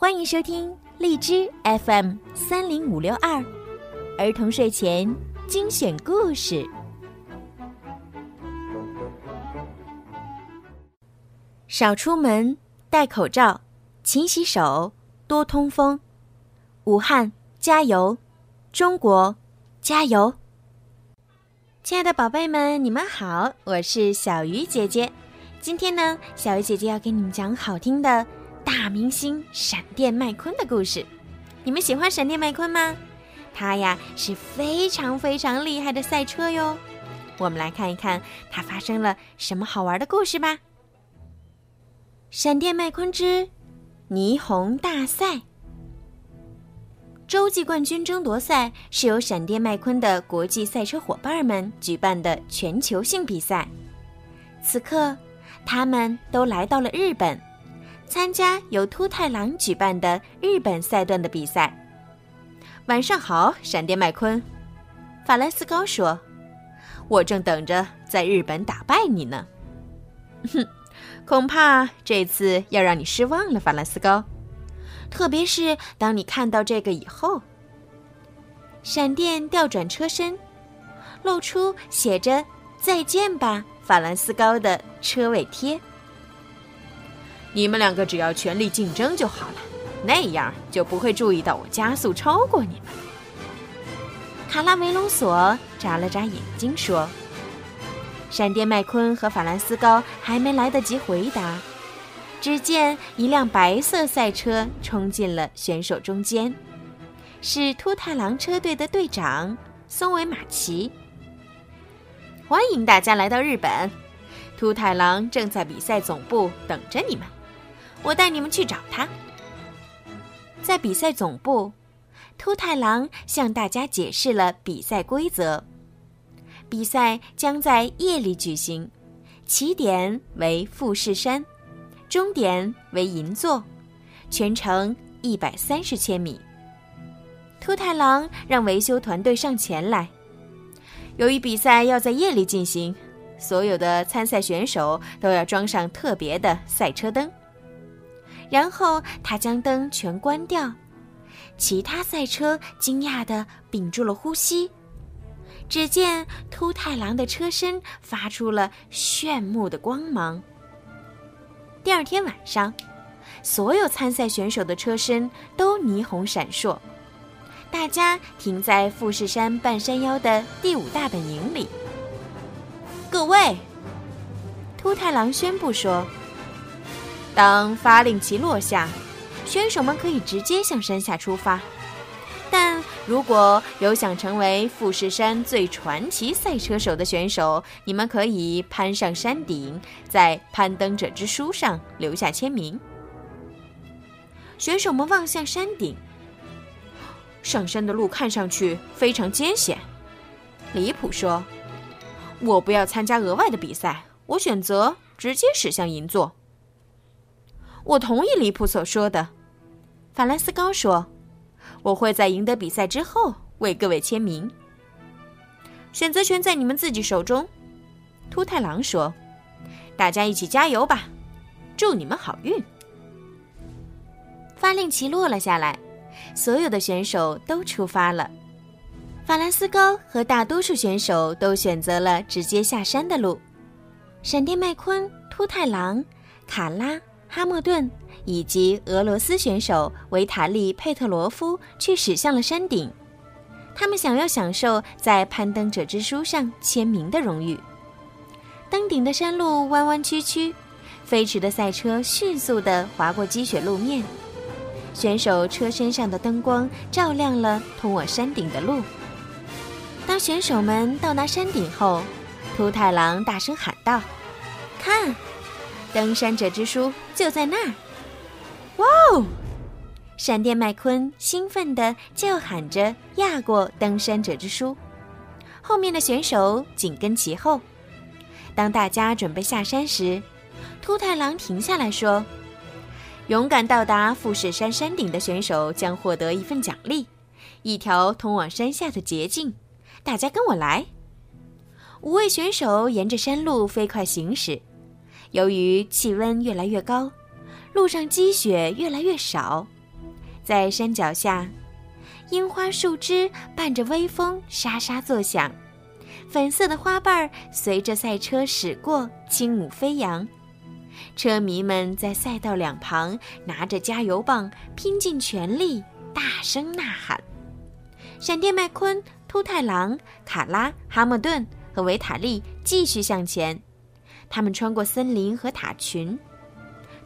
欢迎收听荔枝 FM 三零五六二儿童睡前精选故事。少出门，戴口罩，勤洗手，多通风。武汉加油，中国加油！亲爱的宝贝们，你们好，我是小鱼姐姐。今天呢，小鱼姐姐要给你们讲好听的大明星闪电麦昆的故事。你们喜欢闪电麦昆吗？他呀是非常非常厉害的赛车哟。我们来看一看他发生了什么好玩的故事吧。闪电麦昆之霓虹大赛。洲际冠军争夺赛是由闪电麦昆的国际赛车伙伴们举办的全球性比赛。此刻，他们都来到了日本，参加由秃太郎举办的日本赛段的比赛。晚上好，闪电麦昆，法兰斯高说：“我正等着在日本打败你呢。”哼。恐怕这次要让你失望了，法兰斯高。特别是当你看到这个以后，闪电调转车身，露出写着“再见吧，法兰斯高”的车尾贴。你们两个只要全力竞争就好了，那样就不会注意到我加速超过你们。卡拉梅隆索眨了眨眼睛说。闪电麦昆和法兰斯高还没来得及回答，只见一辆白色赛车冲进了选手中间，是秃太狼车队的队长松尾马奇。欢迎大家来到日本，秃太狼正在比赛总部等着你们，我带你们去找他。在比赛总部，秃太狼向大家解释了比赛规则。比赛将在夜里举行，起点为富士山，终点为银座，全程一百三十千米。秃太郎让维修团队上前来。由于比赛要在夜里进行，所有的参赛选手都要装上特别的赛车灯。然后他将灯全关掉，其他赛车惊讶地屏住了呼吸。只见秃太郎的车身发出了炫目的光芒。第二天晚上，所有参赛选手的车身都霓虹闪烁。大家停在富士山半山腰的第五大本营里。各位，秃太郎宣布说：“当发令旗落下，选手们可以直接向山下出发。”但如果有想成为富士山最传奇赛车手的选手，你们可以攀上山顶，在攀登者之书上留下签名。选手们望向山顶，上山的路看上去非常艰险。离谱说：“我不要参加额外的比赛，我选择直接驶向银座。”我同意离谱所说的，法兰斯高说。我会在赢得比赛之后为各位签名。选择权在你们自己手中，秃太狼说：“大家一起加油吧，祝你们好运。”发令旗落了下来，所有的选手都出发了。法兰斯高和大多数选手都选择了直接下山的路。闪电麦昆、秃太狼、卡拉、哈默顿。以及俄罗斯选手维塔利·佩特罗夫却驶向了山顶，他们想要享受在攀登者之书上签名的荣誉。登顶的山路弯弯曲曲，飞驰的赛车迅速地滑过积雪路面，选手车身上的灯光照亮了通往山顶的路。当选手们到达山顶后，秃太狼大声喊道：“看，登山者之书就在那儿！”哇哦！闪电麦昆兴奋地叫喊着压过登山者之书，后面的选手紧跟其后。当大家准备下山时，秃太郎停下来说：“勇敢到达富士山山顶的选手将获得一份奖励，一条通往山下的捷径。大家跟我来。”五位选手沿着山路飞快行驶，由于气温越来越高。路上积雪越来越少，在山脚下，樱花树枝伴着微风沙沙作响，粉色的花瓣随着赛车驶过轻舞飞扬。车迷们在赛道两旁拿着加油棒，拼尽全力，大声呐喊。闪电麦昆、秃太狼、卡拉、哈默顿和维塔利继续向前，他们穿过森林和塔群。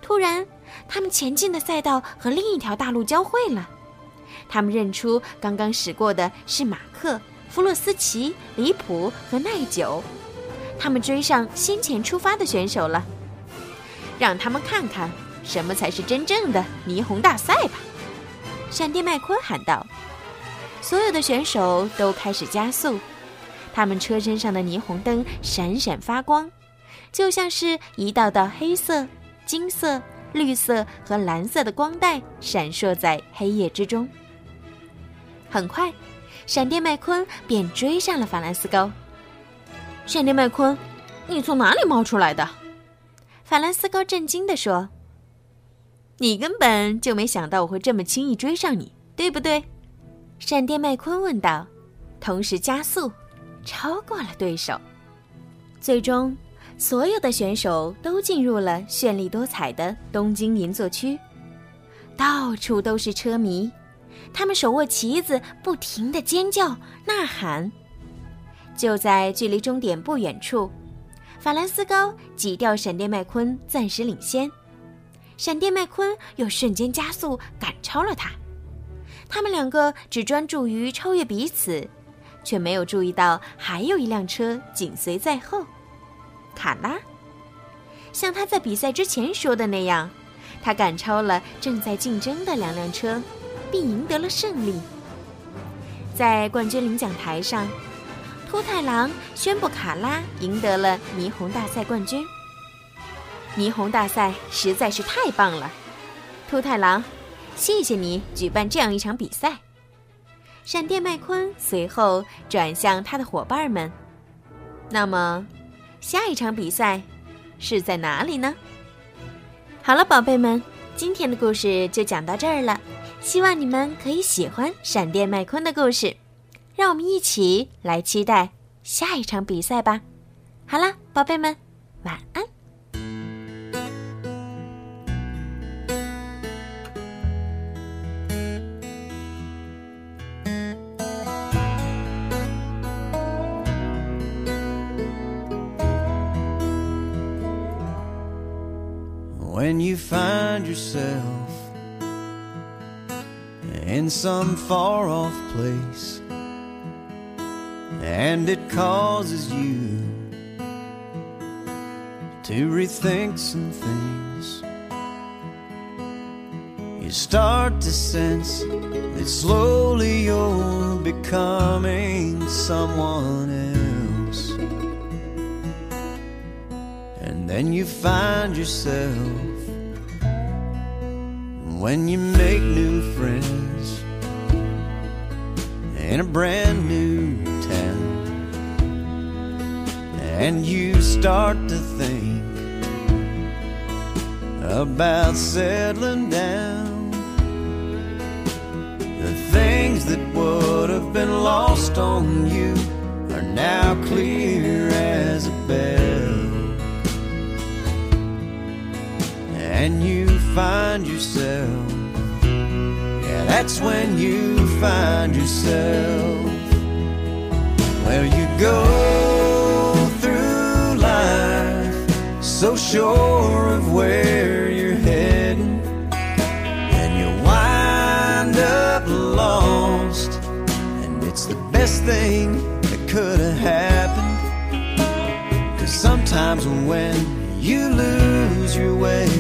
突然，他们前进的赛道和另一条大路交汇了。他们认出刚刚驶过的是马克、弗洛斯奇、里普和奈久，他们追上先前出发的选手了。让他们看看什么才是真正的霓虹大赛吧！闪电麦昆喊道。所有的选手都开始加速，他们车身上的霓虹灯闪闪发光，就像是一道道黑色、金色、绿色和蓝色的光带闪烁在黑夜之中。很快，闪电麦昆便追上了法兰斯高。闪电麦昆，你从哪里冒出来的？法兰斯高震惊地说：“你根本就没想到我会这么轻易追上你，对不对？”闪电麦昆问道，同时加速，超过了对手。最终，所有的选手都进入了绚丽多彩的东京银座区，到处都是车迷，他们手握旗子，不停地尖叫呐喊。就在距离终点不远处。法兰斯高挤掉闪电麦昆，暂时领先。闪电麦昆又瞬间加速，赶超了他。他们两个只专注于超越彼此，却没有注意到还有一辆车紧随在后。卡拉，像他在比赛之前说的那样，他赶超了正在竞争的两辆车，并赢得了胜利。在冠军领奖台上。秃太狼宣布卡拉赢得了霓虹大赛冠军。霓虹大赛实在是太棒了，秃太狼，谢谢你举办这样一场比赛。闪电麦昆随后转向他的伙伴们。那么，下一场比赛是在哪里呢？好了，宝贝们，今天的故事就讲到这儿了。希望你们可以喜欢闪电麦昆的故事。让我们一起来期待下一场比赛吧。好啦，宝贝们，晚安。When you find yourself in some far off place. and it causes you to rethink some things. You start to sense that slowly you're becoming someone else. And then you find yourself when you make new friends in a brand new town and you start to think about settling down. The things that would have been lost on you are now clear as find yourself, yeah, that's when you find yourself where you go through life so sure of where you're heading, and you wind up lost. And it's the best thing that could have happened. Cause sometimes when you lose your way,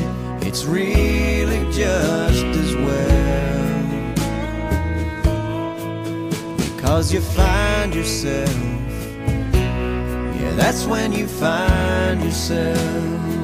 it's really just as well. Because you find yourself yeah, that's when you find yourself.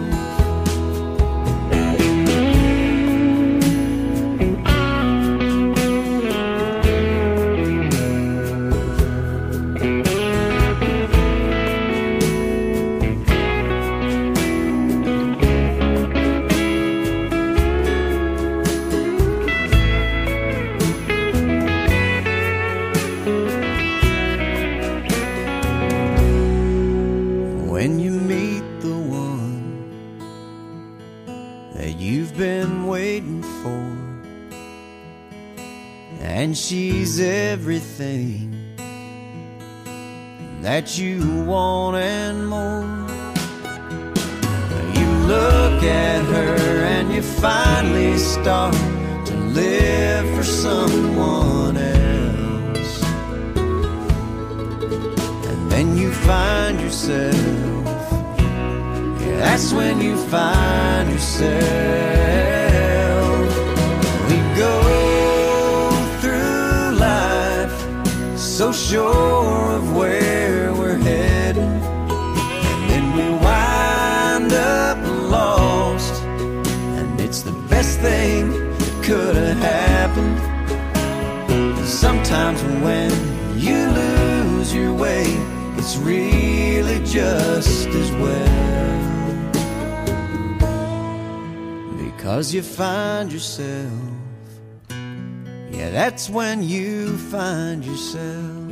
She's everything that you want and more. You look at her and you finally start to live for someone else. And then you find yourself, yeah, that's when you find yourself. Sure of where we're headed, and then we wind up lost. And it's the best thing that could have happened. Sometimes when you lose your way, it's really just as well. Because you find yourself, yeah, that's when you find yourself.